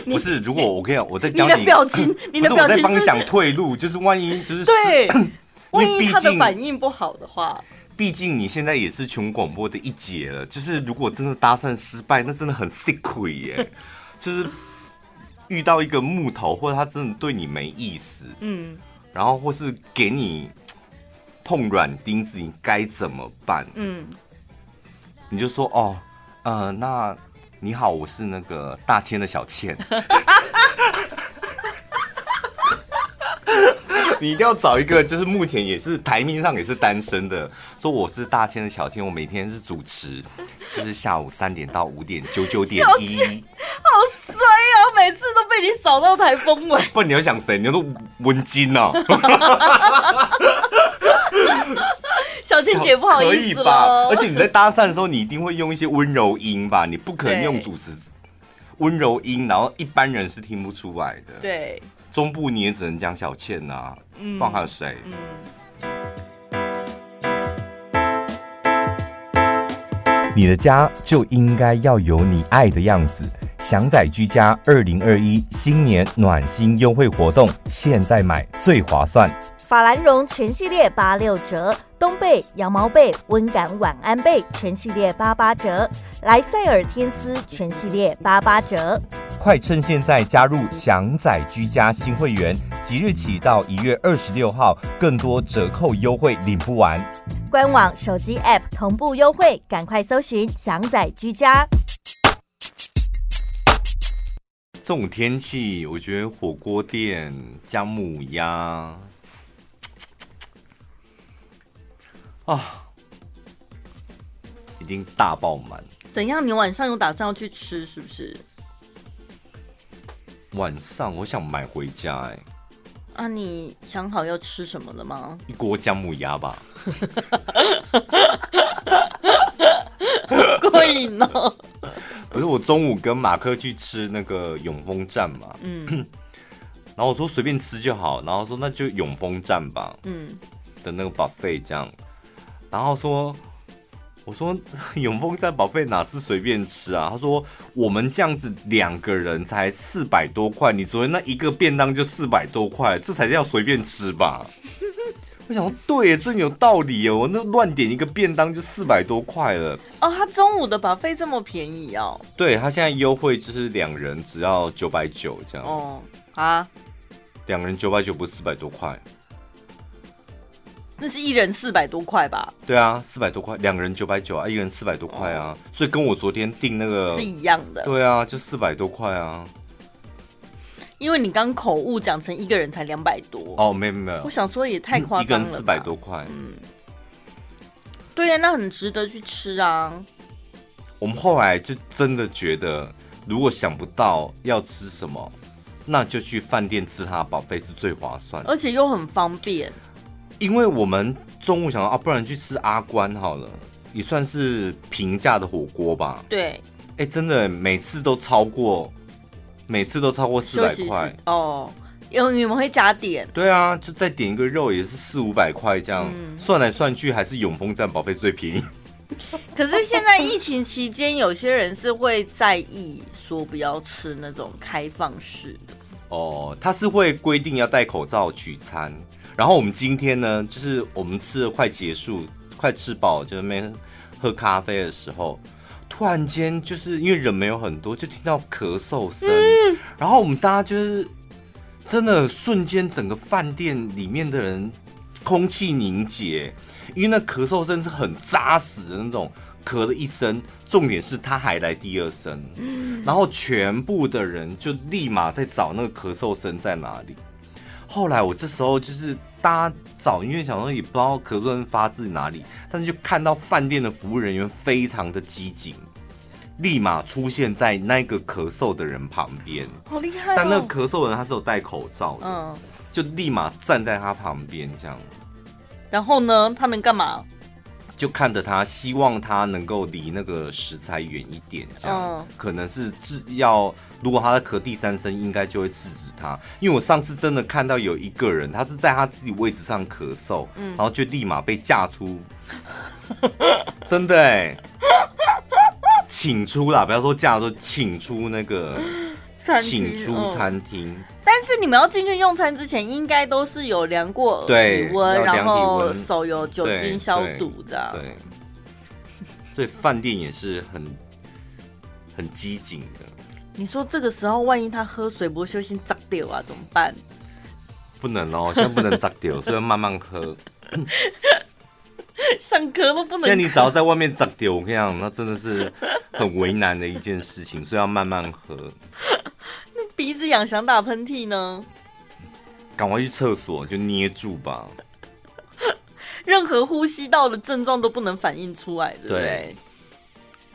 [LAUGHS] 不是？如果我跟你讲，我在教你，你的表情，[LAUGHS] 你的表情是我在帮你想退路，就是万一就是对，[CLEARS THROAT] 万一他的反应不好的话，毕竟你现在也是穷广播的一姐了。就是如果真的搭讪失败，那真的很 sickly 耶。[LAUGHS] 就是遇到一个木头，或者他真的对你没意思，嗯，然后或是给你 [TSK] 碰软钉子，你该怎么办？嗯，你就说哦，呃，那。你好，我是那个大千的小倩。[LAUGHS] 你一定要找一个，就是目前也是排名上也是单身的，说我是大千的小天，我每天是主持，就是下午三点到五点九九点一，好衰啊！每次都被你扫到台风尾。不然你要想谁？你要说文金哦。小倩姐不好意思吧？而且你在搭讪的时候，你一定会用一些温柔音吧？你不可能用主持温柔音，然后一般人是听不出来的。对。中部你也只能讲小倩呐、啊，嗯，不然还有谁？嗯，你的家就应该要有你爱的样子。祥仔居家二零二一新年暖心优惠活动，现在买最划算。法兰绒全系列八六折，冬被、羊毛被、温感晚安被全系列八八折，莱塞尔天丝全系列八八折。快趁现在加入祥仔居家新会员，即日起到一月二十六号，更多折扣优惠领不完。官网、手机 App 同步优惠，赶快搜寻祥仔居家。这种天气，我觉得火锅店、姜母鸭。啊，一定大爆满！怎样？你晚上有打算要去吃是不是？晚上我想买回家哎、欸。啊，你想好要吃什么了吗？一锅姜母鸭吧。[LAUGHS] 过瘾哦！不是，我中午跟马克去吃那个永丰站嘛。嗯。[CLEARS THROAT] 然后我说随便吃就好，然后说那就永丰站吧。嗯。的那个 buffet 这样。然后说，我说永丰站 buffet 哪是随便吃啊？他说我们这样子两个人才四百多块，你昨天那一个便当就四百多块，这才叫随便吃吧？[LAUGHS] 我想说，对，真有道理哦。那乱点一个便当就四百多块了。哦，他中午的保费这么便宜哦？对，他现在优惠就是两人只要九百九这样。哦啊，两人九百九不是四百多块？那是一人四百多块吧？对啊，四百多块，两个人九百九啊，一人四百多块啊，所以跟我昨天订那个是一样的。对啊，就四百多块啊。因为你刚口误讲成一个人才两百多哦，没有没有，我想说也太夸张了，一个人四百多块，嗯，对呀，那很值得去吃啊。我们后来就真的觉得，如果想不到要吃什么，那就去饭店吃它，保费是最划算，而且又很方便。因为我们中午想到啊，不然去吃阿关好了，也算是平价的火锅吧。对，哎，真的每次都超过，每次都超过四百块哦。因为你们会加点？对啊，就再点一个肉也是四五百块这样，嗯、算来算去还是永丰站保费最便宜。[LAUGHS] 可是现在疫情期间，有些人是会在意说不要吃那种开放式的。哦，他是会规定要戴口罩取餐。然后我们今天呢，就是我们吃的快结束，快吃饱，就在那边喝咖啡的时候，突然间就是因为人没有很多，就听到咳嗽声，嗯、然后我们大家就是真的瞬间整个饭店里面的人空气凝结，因为那咳嗽声是很扎实的那种，咳了一声，重点是他还来第二声，嗯、然后全部的人就立马在找那个咳嗽声在哪里。后来我这时候就是大家找，因为想说也不知道咳嗽发自哪里，但是就看到饭店的服务人员非常的机警，立马出现在那个咳嗽的人旁边，好厉害哦！但那个咳嗽的人他是有戴口罩的，嗯，就立马站在他旁边这样。然后呢，他能干嘛？就看着他，希望他能够离那个食材远一点，这样、嗯、可能是制要。如果他在咳第三声，应该就会制止他。因为我上次真的看到有一个人，他是在他自己位置上咳嗽，嗯、然后就立马被架出，[LAUGHS] 真的哎，请出啦，不要说架出，请出那个，请出餐厅。但是你们要进去用餐之前，应该都是有量过体温，然后手有酒精消毒的。对，[LAUGHS] 所以饭店也是很很机警的。你说这个时候，万一他喝水不小心砸掉啊，怎么办？不能哦，[LAUGHS] 现在不能砸掉，所以要慢慢喝。[LAUGHS] 想咳都不能。现在你只要在外面砸掉，我跟你讲，那真的是很为难的一件事情，所以要慢慢喝。鼻子痒，想打喷嚏呢？赶快去厕所就捏住吧。[LAUGHS] 任何呼吸道的症状都不能反映出来，对不对？对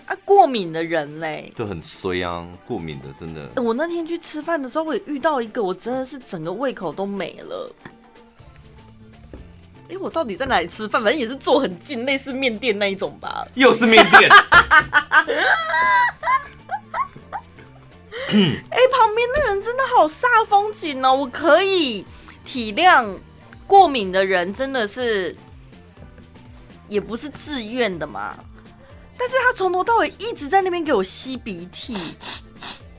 啊，过敏的人嘞，就很衰啊！过敏的真的。我那天去吃饭的时候，我也遇到一个，我真的是整个胃口都没了。哎，我到底在哪里吃饭？反正也是坐很近，类似面店那一种吧。又是面店。[LAUGHS] [COUGHS] 哎，旁边那人真的好煞风景哦！我可以体谅过敏的人，真的是也不是自愿的嘛。但是他从头到尾一直在那边给我吸鼻涕。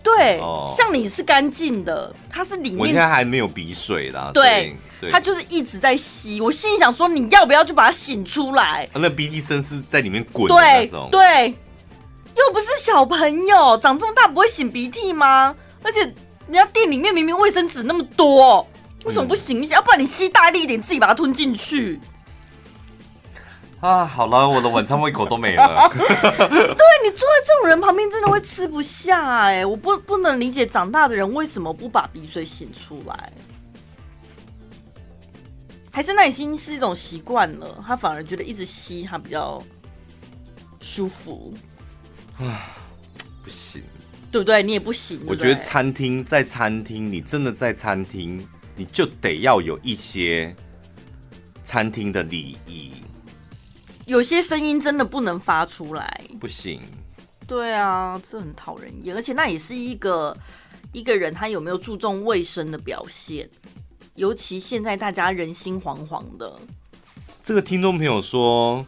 对，哦、像你是干净的，他是里面。我现在还没有鼻水啦。对，对他就是一直在吸。我心里想说，你要不要就把它醒出来？那鼻涕声是在里面滚的那种。对对。又不是小朋友，长这么大不会擤鼻涕吗？而且人家店里面明明卫生纸那么多，为什么不擤一下？要、嗯、不然你吸大力一点，自己把它吞进去。啊，好了，我的晚餐胃口都没了。[LAUGHS] 对，你坐在这种人旁边，真的会吃不下哎、欸！我不不能理解长大的人为什么不把鼻水擤出来，还是那已经是一种习惯了，他反而觉得一直吸他比较舒服。啊，不行，对不对？你也不行。我觉得餐厅在餐厅，你真的在餐厅，你就得要有一些餐厅的礼仪。有些声音真的不能发出来，不行。对啊，这很讨人厌，而且那也是一个一个人他有没有注重卫生的表现。尤其现在大家人心惶惶的。这个听众朋友说。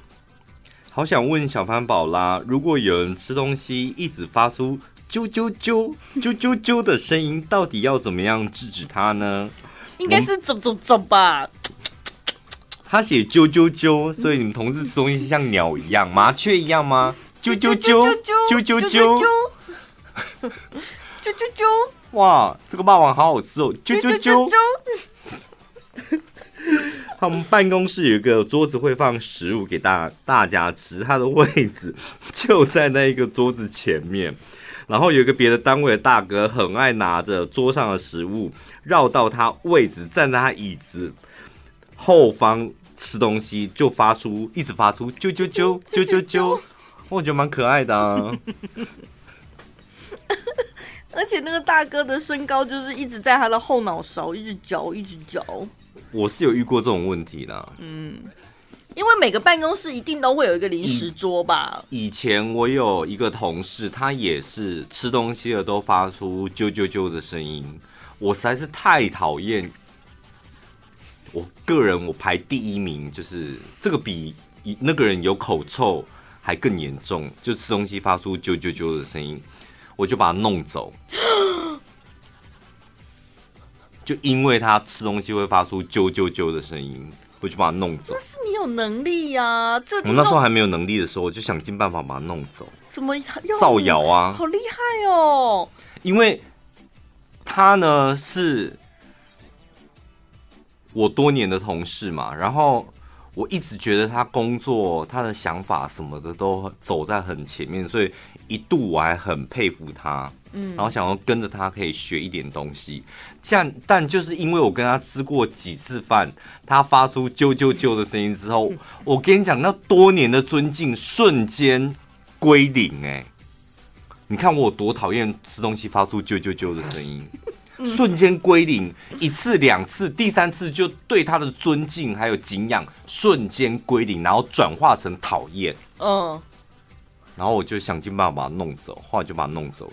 好想问小潘宝拉，如果有人吃东西一直发出啾啾啾啾啾啾的声音，到底要怎么样制止他呢？应该是走走走吧。他写啾啾啾，所以你们同事吃东西像鸟一样、麻雀一样吗？啾啾啾啾啾啾啾啾啾！[LAUGHS] 哇，这个霸王好好吃哦！啾啾啾。[LAUGHS] 他们办公室有一个桌子会放食物给大大家吃，他的位置 [LAUGHS] 就在那一个桌子前面。然后有一个别的单位的大哥很爱拿着桌上的食物绕到他位置，站在他椅子后方吃东西，就发出一直发出啾啾啾啾啾啾，[LAUGHS] 我觉得蛮可爱的啊。而且那个大哥的身高就是一直在他的后脑勺一直嚼一直嚼。我是有遇过这种问题的，嗯，因为每个办公室一定都会有一个零食桌吧。以前我有一个同事，他也是吃东西了都发出啾啾啾的声音，我实在是太讨厌。我个人我排第一名，就是这个比那个人有口臭还更严重，就吃东西发出啾啾啾的声音，我就把他弄走。就因为他吃东西会发出啾啾啾的声音，我就把他弄走。那是你有能力呀、啊！这我那时候还没有能力的时候，我就想尽办法把他弄走。怎么造谣啊？好厉害哦！因为他呢是我多年的同事嘛，然后我一直觉得他工作、他的想法什么的都走在很前面，所以一度我还很佩服他。嗯，然后想要跟着他可以学一点东西，这样，但就是因为我跟他吃过几次饭，他发出啾啾啾的声音之后，我跟你讲，那多年的尊敬瞬间归零。哎，你看我有多讨厌吃东西发出啾啾啾的声音，瞬间归零，一次两次，第三次就对他的尊敬还有敬仰瞬间归零，然后转化成讨厌。嗯，然后我就想尽办法把他弄走，后来就把他弄走了。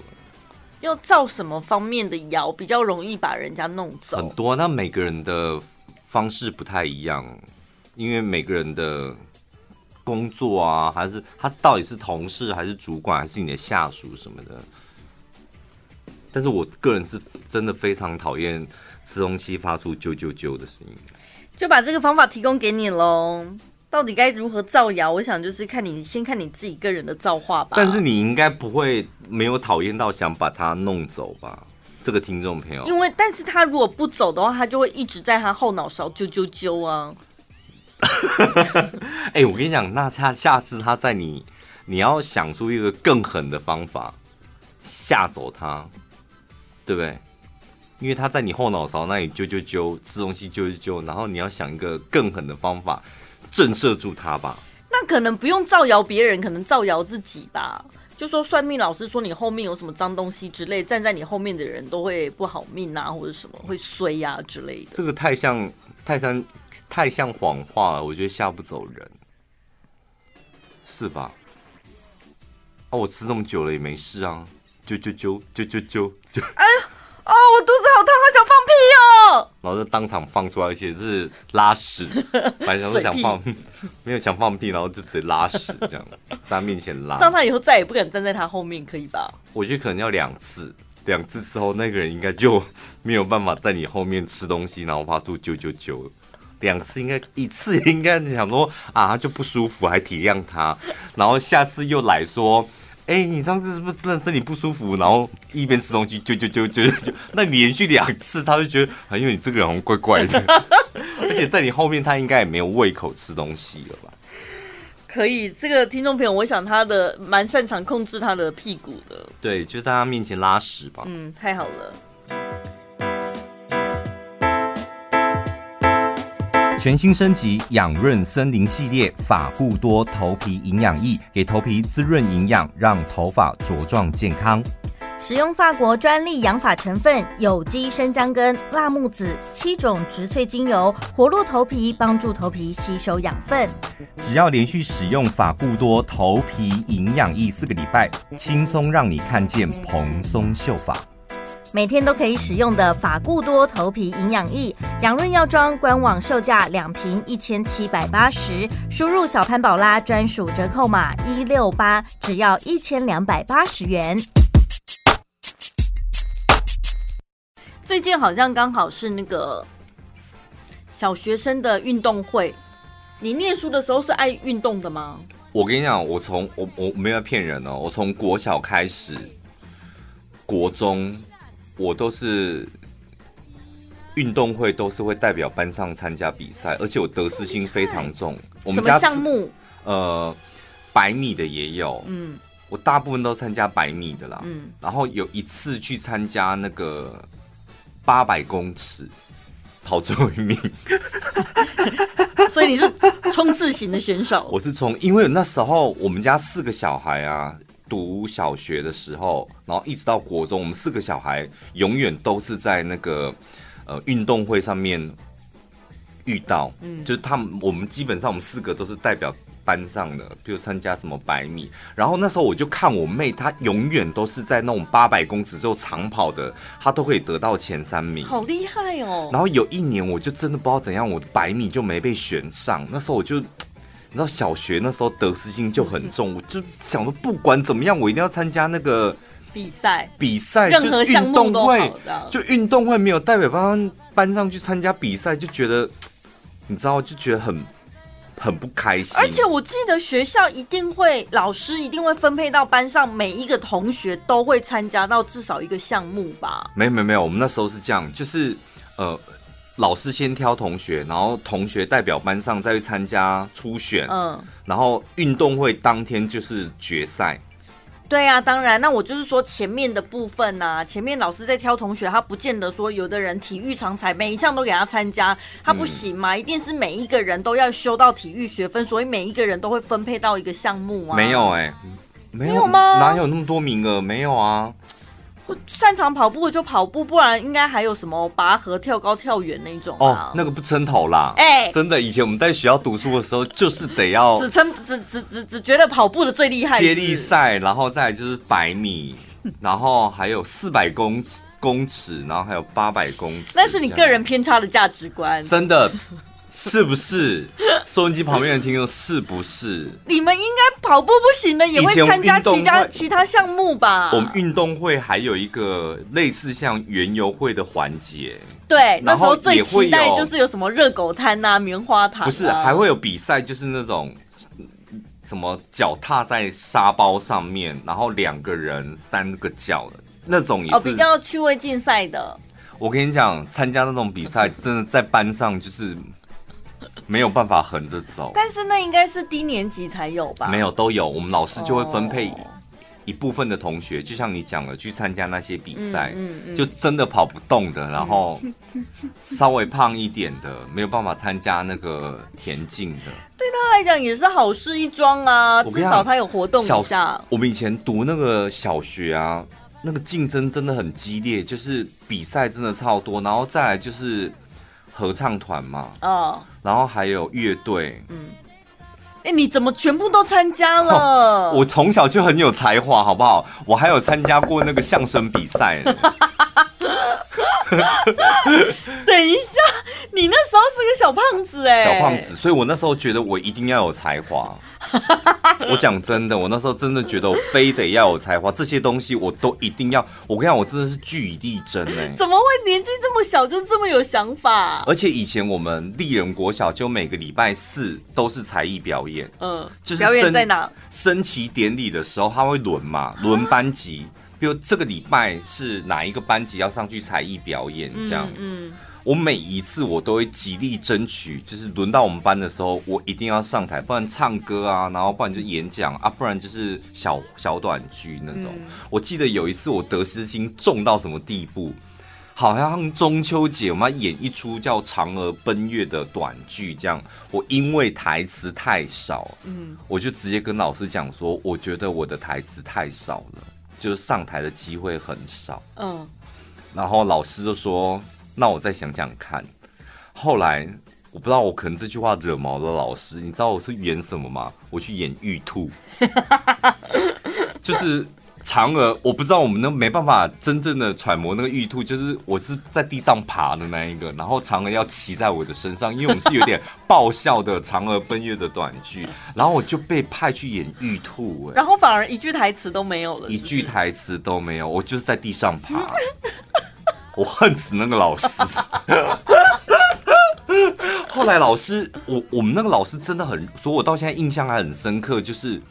要造什么方面的谣比较容易把人家弄走？很多，那每个人的方式不太一样，因为每个人的工作啊，还是他到底是同事还是主管还是你的下属什么的。但是我个人是真的非常讨厌吃东西发出啾啾啾的声音，就把这个方法提供给你喽。到底该如何造谣？我想就是看你先看你自己个人的造化吧。但是你应该不会没有讨厌到想把他弄走吧？这个听众朋友，因为但是他如果不走的话，他就会一直在他后脑勺啾啾啾啊。[LAUGHS] 哎、欸，我跟你讲，那他下次他在你，你要想出一个更狠的方法吓走他，对不对？因为他在你后脑勺那里揪揪揪，吃东西揪揪揪，然后你要想一个更狠的方法震慑住他吧。那可能不用造谣别人，可能造谣自己吧。就说算命老师说你后面有什么脏东西之类，站在你后面的人都会不好命啊，或者什么会衰呀、啊、之类的。这个太像泰山太像谎话了，我觉得吓不走人，是吧？哦，我吃这么久了也没事啊，啾啾啾啾啾啾啾。哎呀，哦，我肚子好痛，好想！然后就当场放出来，而且是拉屎，[LAUGHS] 本来想说想放，屁 [LAUGHS] 没有想放屁，然后就直接拉屎这样，在他面前拉。让他以后再也不敢站在他后面，可以吧？我觉得可能要两次，两次之后那个人应该就没有办法在你后面吃东西，然后发出啾啾啾。两次应该，一次应该想说啊，他就不舒服，还体谅他，然后下次又来说。哎、欸，你上次是不是真的身体不舒服？然后一边吃东西就就就就就，那你连续两次，他就觉得，啊，因为你这个人好像怪怪的，[LAUGHS] 而且在你后面，他应该也没有胃口吃东西了吧？可以，这个听众朋友，我想他的蛮擅长控制他的屁股的，对，就在他面前拉屎吧。嗯，太好了。全新升级养润森林系列法布多头皮营养液，给头皮滋润营养，让头发茁壮健康。使用法国专利养发成分有机生姜根、辣木籽七种植萃精油，活络头皮，帮助头皮吸收养分。只要连续使用法固多头皮营养液四个礼拜，轻松让你看见蓬松秀发。每天都可以使用的法固多头皮营养液，养润药妆官网售价两瓶一千七百八十，输入小潘宝拉专属折扣码一六八，只要一千两百八十元。最近好像刚好是那个小学生的运动会，你念书的时候是爱运动的吗？我跟你讲，我从我我没有骗人哦，我从国小开始，国中。我都是运动会，都是会代表班上参加比赛，而且我得失心非常重。我们家项目？呃，百米的也有。嗯，我大部分都参加百米的啦。嗯，然后有一次去参加那个八百公尺，跑最后一名。[LAUGHS] 所以你是冲刺型的选手？[LAUGHS] 我是冲，因为那时候我们家四个小孩啊。读小学的时候，然后一直到国中，我们四个小孩永远都是在那个呃运动会上面遇到，嗯，就是他们，我们基本上我们四个都是代表班上的，比如参加什么百米，然后那时候我就看我妹，她永远都是在那种八百公尺之后长跑的，她都可以得到前三名，好厉害哦。然后有一年我就真的不知道怎样，我百米就没被选上，那时候我就。你知道小学那时候得失心就很重，我就想说不管怎么样，我一定要参加那个比赛。比赛，任何项目都好，就运动会没有代表班班上去参加比赛，就觉得 [TSK] 你知道，就觉得很很不开心。而且我记得学校一定会，老师一定会分配到班上每一个同学都会参加到至少一个项目吧？没有没有没有，我们那时候是这样，就是呃。老师先挑同学，然后同学代表班上再去参加初选，嗯，然后运动会当天就是决赛。对啊，当然，那我就是说前面的部分呐、啊，前面老师在挑同学，他不见得说有的人体育常才每一项都给他参加，他不行嘛，嗯、一定是每一个人都要修到体育学分，所以每一个人都会分配到一个项目啊。没有哎、欸，没有，没有吗？哪有那么多名额？没有啊。擅长跑步就跑步，不然应该还有什么拔河、跳高、跳远那种啊？哦，那个不称头啦。哎、真的，以前我们在学校读书的时候，就是得要只称只只只只觉得跑步的最厉害？接力赛，然后再就是百米，然后还有四百公尺公尺，然后还有八百公尺。那是你个人偏差的价值观，真的。是不是？收音机旁边的听众是不是？你们应该跑步不行的，也会参加其他其他项目吧？我们运动会还有一个类似像园游会的环节。对，那时候最期待就是有什么热狗摊啊、棉花糖啊。不是，还会有比赛，就是那种什么脚踏在沙包上面，然后两个人三个脚的那种，也是、哦、比较趣味竞赛的。我跟你讲，参加那种比赛，真的在班上就是。没有办法横着走，但是那应该是低年级才有吧？没有，都有，我们老师就会分配一部分的同学，就像你讲的，去参加那些比赛，嗯就真的跑不动的，然后稍微胖一点的，没有办法参加那个田径的。对他来讲也是好事一桩啊，至少他有活动一下。我们以前读那个小学啊，那个竞争真的很激烈，就是比赛真的超多，然后再来就是合唱团嘛，哦，然后还有乐队。嗯，哎，你怎么全部都参加了？[LAUGHS] 我从小就很有才华，好不好？我还有参加过那个相声比赛。[LAUGHS] [LAUGHS] 等一下，你那时候是个小胖子哎，小胖子，所以我那时候觉得我一定要有才华。[LAUGHS] 我讲真的，我那时候真的觉得我非得要有才华，这些东西我都一定要。我跟你讲，我真的是据以力争哎。怎么会年纪这么小就这么有想法？而且以前我们丽人国小就每个礼拜四都是才艺表演，嗯，就是表演在哪？升旗典礼的时候他会轮嘛，轮班级。比如这个礼拜是哪一个班级要上去才艺表演，这样，嗯，嗯，我每一次我都会极力争取，就是轮到我们班的时候，我一定要上台，不然唱歌啊，然后不然就演讲啊，不然就是小小短剧那种。嗯，我记得有一次我得失心重到什么地步，好像中秋节我们要演一出叫《嫦娥奔月》的短剧，这样，我因为台词太少，嗯，我就直接跟老师讲说，我觉得我的台词太少了。就是上台的机会很少，嗯，然后老师就说：“那我再想想看。”后来我不知道，我可能这句话惹毛了老师。你知道我是演什么吗？我去演玉兔，[LAUGHS] 就是。嫦娥，我不知道我们能没办法真正的揣摩那个玉兔，就是我是在地上爬的那一个，然后嫦娥要骑在我的身上，因为我们是有点爆笑的嫦娥奔月的短剧，[LAUGHS] 然后我就被派去演玉兔，哎，然后反而一句台词都没有了是是？一句台词都没有，我就是在地上爬，[LAUGHS] 我恨死那个老师。[LAUGHS] 后来老师，我我们那个老师真的很，所以我到现在印象还很深刻，就是。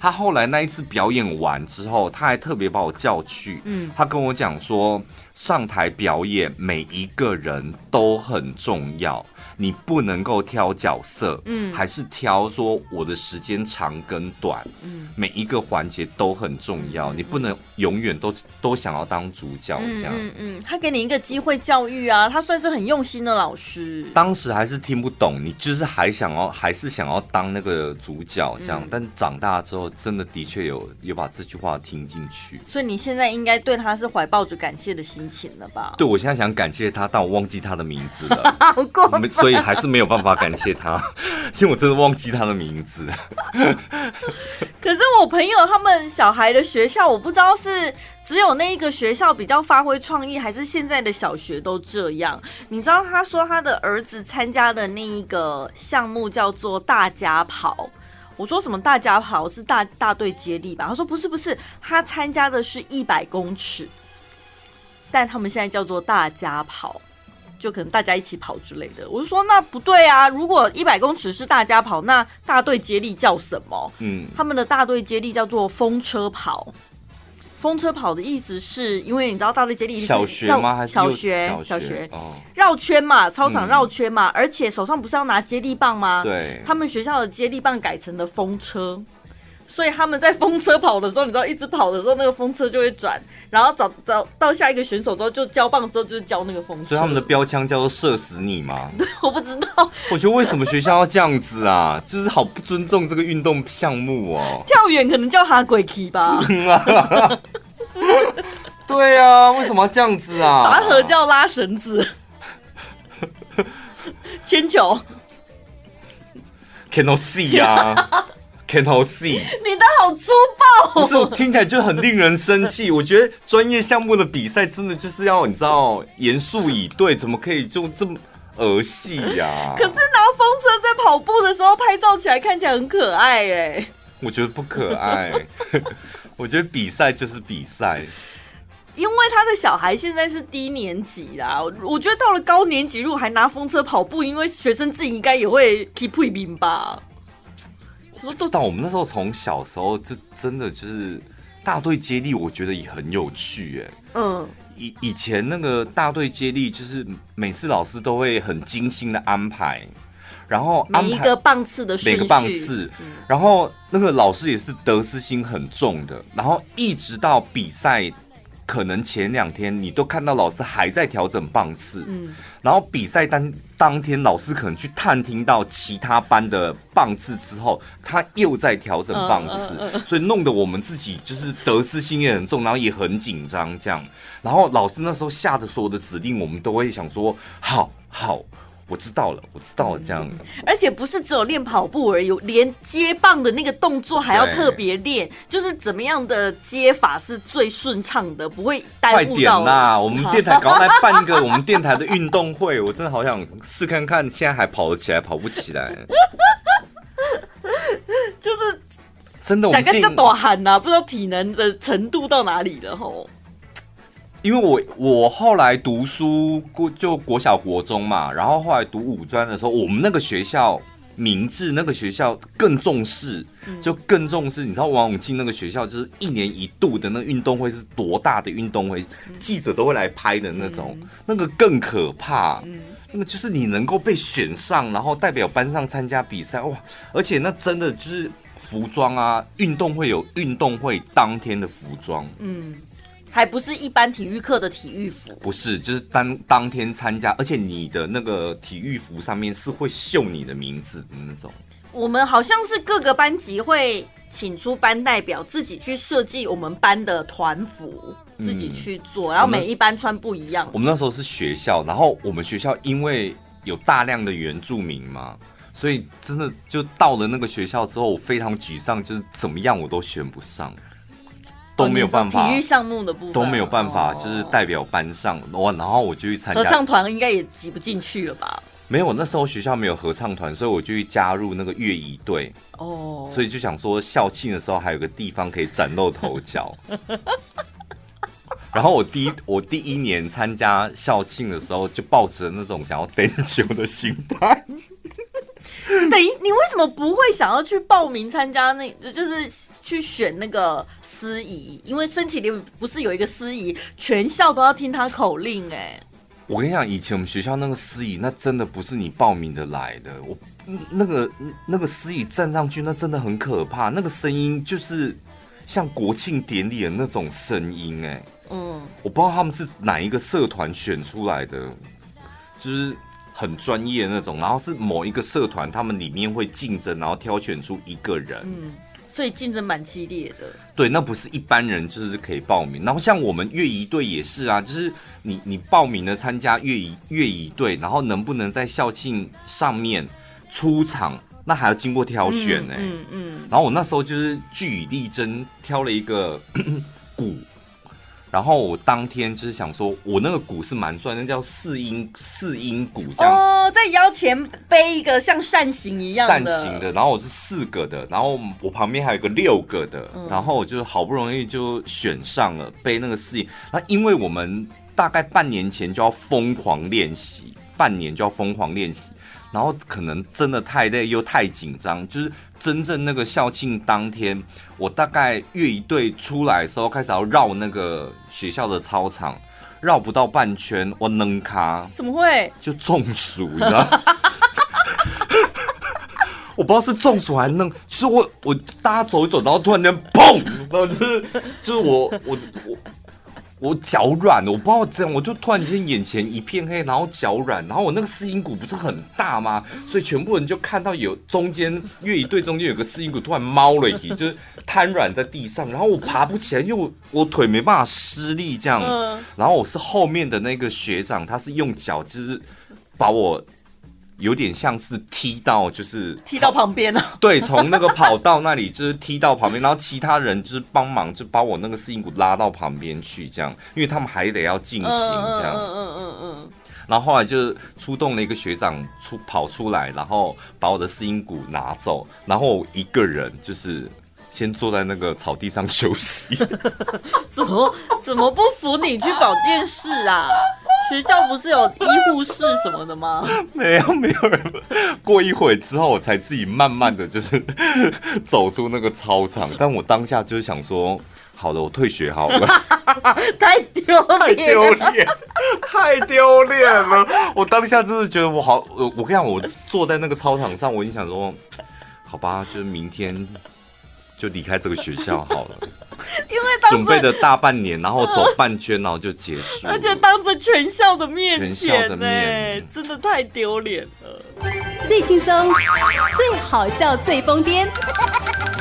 他后来那一次表演完之后，他还特别把我叫去，嗯，他跟我讲说，上台表演每一个人都很重要。你不能够挑角色，嗯，还是挑说我的时间长跟短，嗯，每一个环节都很重要，你不能永远都都想要当主角这样，嗯嗯，他给你一个机会教育啊，他算是很用心的老师。当时还是听不懂，你就是还想要，还是想要当那个主角这样，但长大之后，真的的确有有把这句话听进去。所以你现在应该对他是怀抱着感谢的心情了吧？对，我现在想感谢他，但我忘记他的名字了，[LAUGHS] 好过分。所以还是没有办法感谢他，[LAUGHS] 其实我真的忘记他的名字。[LAUGHS] 可是我朋友他们小孩的学校，我不知道是只有那一个学校比较发挥创意，还是现在的小学都这样。你知道他说他的儿子参加的那一个项目叫做大家跑，我说什么大家跑是大大队接力吧？他说不是不是，他参加的是一百公尺，但他们现在叫做大家跑。就可能大家一起跑之类的，我就说那不对啊！如果一百公尺是大家跑，那大队接力叫什么？嗯，他们的大队接力叫做风车跑。风车跑的意思是因为你知道大队接力小学吗？还是小学？小学哦，绕圈嘛，操场绕圈嘛，嗯，而且手上不是要拿接力棒吗？对，他们学校的接力棒改成了风车。所以他们在风车跑的时候，你知道一直跑的时候，那个风车就会转，然后找到到下一个选手之后，就交棒之后就是交那个风车。所以他们的标枪叫做射死你吗？对，[LAUGHS] 我不知道。我觉得为什么学校要这样子啊？就是好不尊重这个运动项目哦。跳远可能叫哈鬼踢吧。[LAUGHS] 对啊，为什么要这样子啊？拔河叫拉绳子。[LAUGHS] 铅球。Cannot see 啊。Can I see？你的好粗暴，不是我，听起来就很令人生气。我觉得专业项目的比赛真的就是要你知道严肃以对，怎么可以就这么儿戏呀？可是拿风车在跑步的时候拍照起来看起来很可爱哎。我觉得不可爱，[LAUGHS] 我觉得比赛就是比赛。因为他的小孩现在是低年级啦，我觉得到了高年级如果还拿风车跑步，因为学生自己应该也会 keep 一名吧。但我们那时候从小时候，这真的就是大队接力，我觉得也很有趣哎。嗯，以以前那个大队接力，就是每次老师都会很精心的安排，然后每一个棒次的每个棒次，然后那个老师也是得失心很重的，然后一直到比赛。可能前两天你都看到老师还在调整棒次，嗯，然后比赛当当天老师可能去探听到其他班的棒次之后，他又在调整棒次，所以弄得我们自己就是得失心也很重，然后也很紧张这样。然后老师那时候下的所有的指令，我们都会想说好好。我知道了，我知道了，这样。而且不是只有练跑步而已，连接棒的那个动作还要特别练，就是怎么样的接法是最顺畅的，不会耽误到。快点啦！我们电台赶快来办一个我们电台的运动会，我真的好想试看看，现在还跑得起来，跑不起来。[LAUGHS] 就是真的，我们讲个这多喊呐，不知道体能的程度到哪里了吼。因为我我后来读书过就国小国中嘛，然后后来读五专的时候，我们那个学校明治那个学校更重视，就更重视。你知道王永庆那个学校就是一年一度的那个运动会是多大的运动会，记者都会来拍的那种，那个更可怕。那个就是你能够被选上，然后代表班上参加比赛，哇！而且那真的就是服装啊，运动会有运动会当天的服装，嗯。还不是一般体育课的体育服，不是，就是当当天参加，而且你的那个体育服上面是会绣你的名字的那种。我们好像是各个班级会请出班代表，自己去设计我们班的团服，自己去做，然后每一班穿不一样。我们那时候是学校，然后我们学校因为有大量的原住民嘛，所以真的就到了那个学校之后，我非常沮丧，就是怎么样我都选不上。都没有办法，体育项目的部分都没有办法，就是代表班上我，然后我就去参加合唱团，应该也挤不进去了吧？没有，那时候学校没有合唱团，所以我就去加入那个乐仪队。哦，所以就想说校庆的时候还有个地方可以崭露头角。[LAUGHS] 然后我第一我第一年参加校庆的时候，就抱着那种想要登球的心态。[LAUGHS] 等于你为什么不会想要去报名参加那，就是去选那个？司仪，因为升旗礼不是有一个司仪，全校都要听他口令哎。我跟你讲，以前我们学校那个司仪，那真的不是你报名的来的。我那个那个司仪站上去，那真的很可怕，那个声音就是像国庆典礼的那种声音哎。嗯，我不知道他们是哪一个社团选出来的，就是很专业的那种，然后是某一个社团，他们里面会竞争，然后挑选出一个人。嗯。所以竞争蛮激烈的，对，那不是一般人就是可以报名。然后像我们越仪队也是啊，就是你你报名了参加越仪越仪队，然后能不能在校庆上面出场，那还要经过挑选呢、欸。嗯嗯，嗯。然后我那时候就是据以力争，挑了一个 [COUGHS] 鼓。然后我当天就是想说，我那个鼓是蛮帅，那叫四音四音鼓，这样哦，在腰前背一个像扇形一样扇形的，然后我是四个的，然后我旁边还有一个六个的，嗯、然后我就好不容易就选上了背那个四音。那因为我们大概半年前就要疯狂练习，半年就要疯狂练习，然后可能真的太累又太紧张，就是。真正那个校庆当天，我大概乐一队出来的时候，开始要绕那个学校的操场，绕不到半圈，我能卡？怎么会？就中暑，你知道？[LAUGHS] 我不知道是中暑还是能，就是我我大家走一走，然后突然间砰，然后就是就是我我我。我脚软，我不知道怎样，我就突然间眼前一片黑，然后脚软，然后我那个四音鼓不是很大吗？所以全部人就看到有中间乐一队中间有个四音鼓突然猫了一起，就是瘫软在地上，然后我爬不起来，因为我我腿没办法施力这样，然后我是后面的那个学长，他是用脚就是把我。有点像是踢到，就是踢到旁边了。对，从那个跑道那里就是踢到旁边，然后其他人就是帮忙，就把我那个四音鼓拉到旁边去，这样，因为他们还得要进行这样。嗯嗯嗯嗯。然后后来就出动了一个学长出跑出来，然后把我的四音鼓拿走，然后我一个人就是先坐在那个草地上休息。[LAUGHS] 怎么怎么不服你去保健室啊？学校不是有医护室什么的吗？没有，没有人。过一会之后，我才自己慢慢的就是走出那个操场。但我当下就是想说，好了，我退学好了，太 [LAUGHS] 丢太丢脸，太丢脸了。我当下真的觉得我好，我我跟你讲，我坐在那个操场上，我已经想说，好吧，就是明天就离开这个学校好了。[LAUGHS] 因为准备了大半年，然后走半圈，然后就结束，而且当着全校的面前，全校的面，真的太丢脸了。最轻松、最好笑、最疯癫，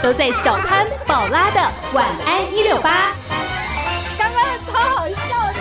都在小潘宝拉的晚安一六八。刚刚超好。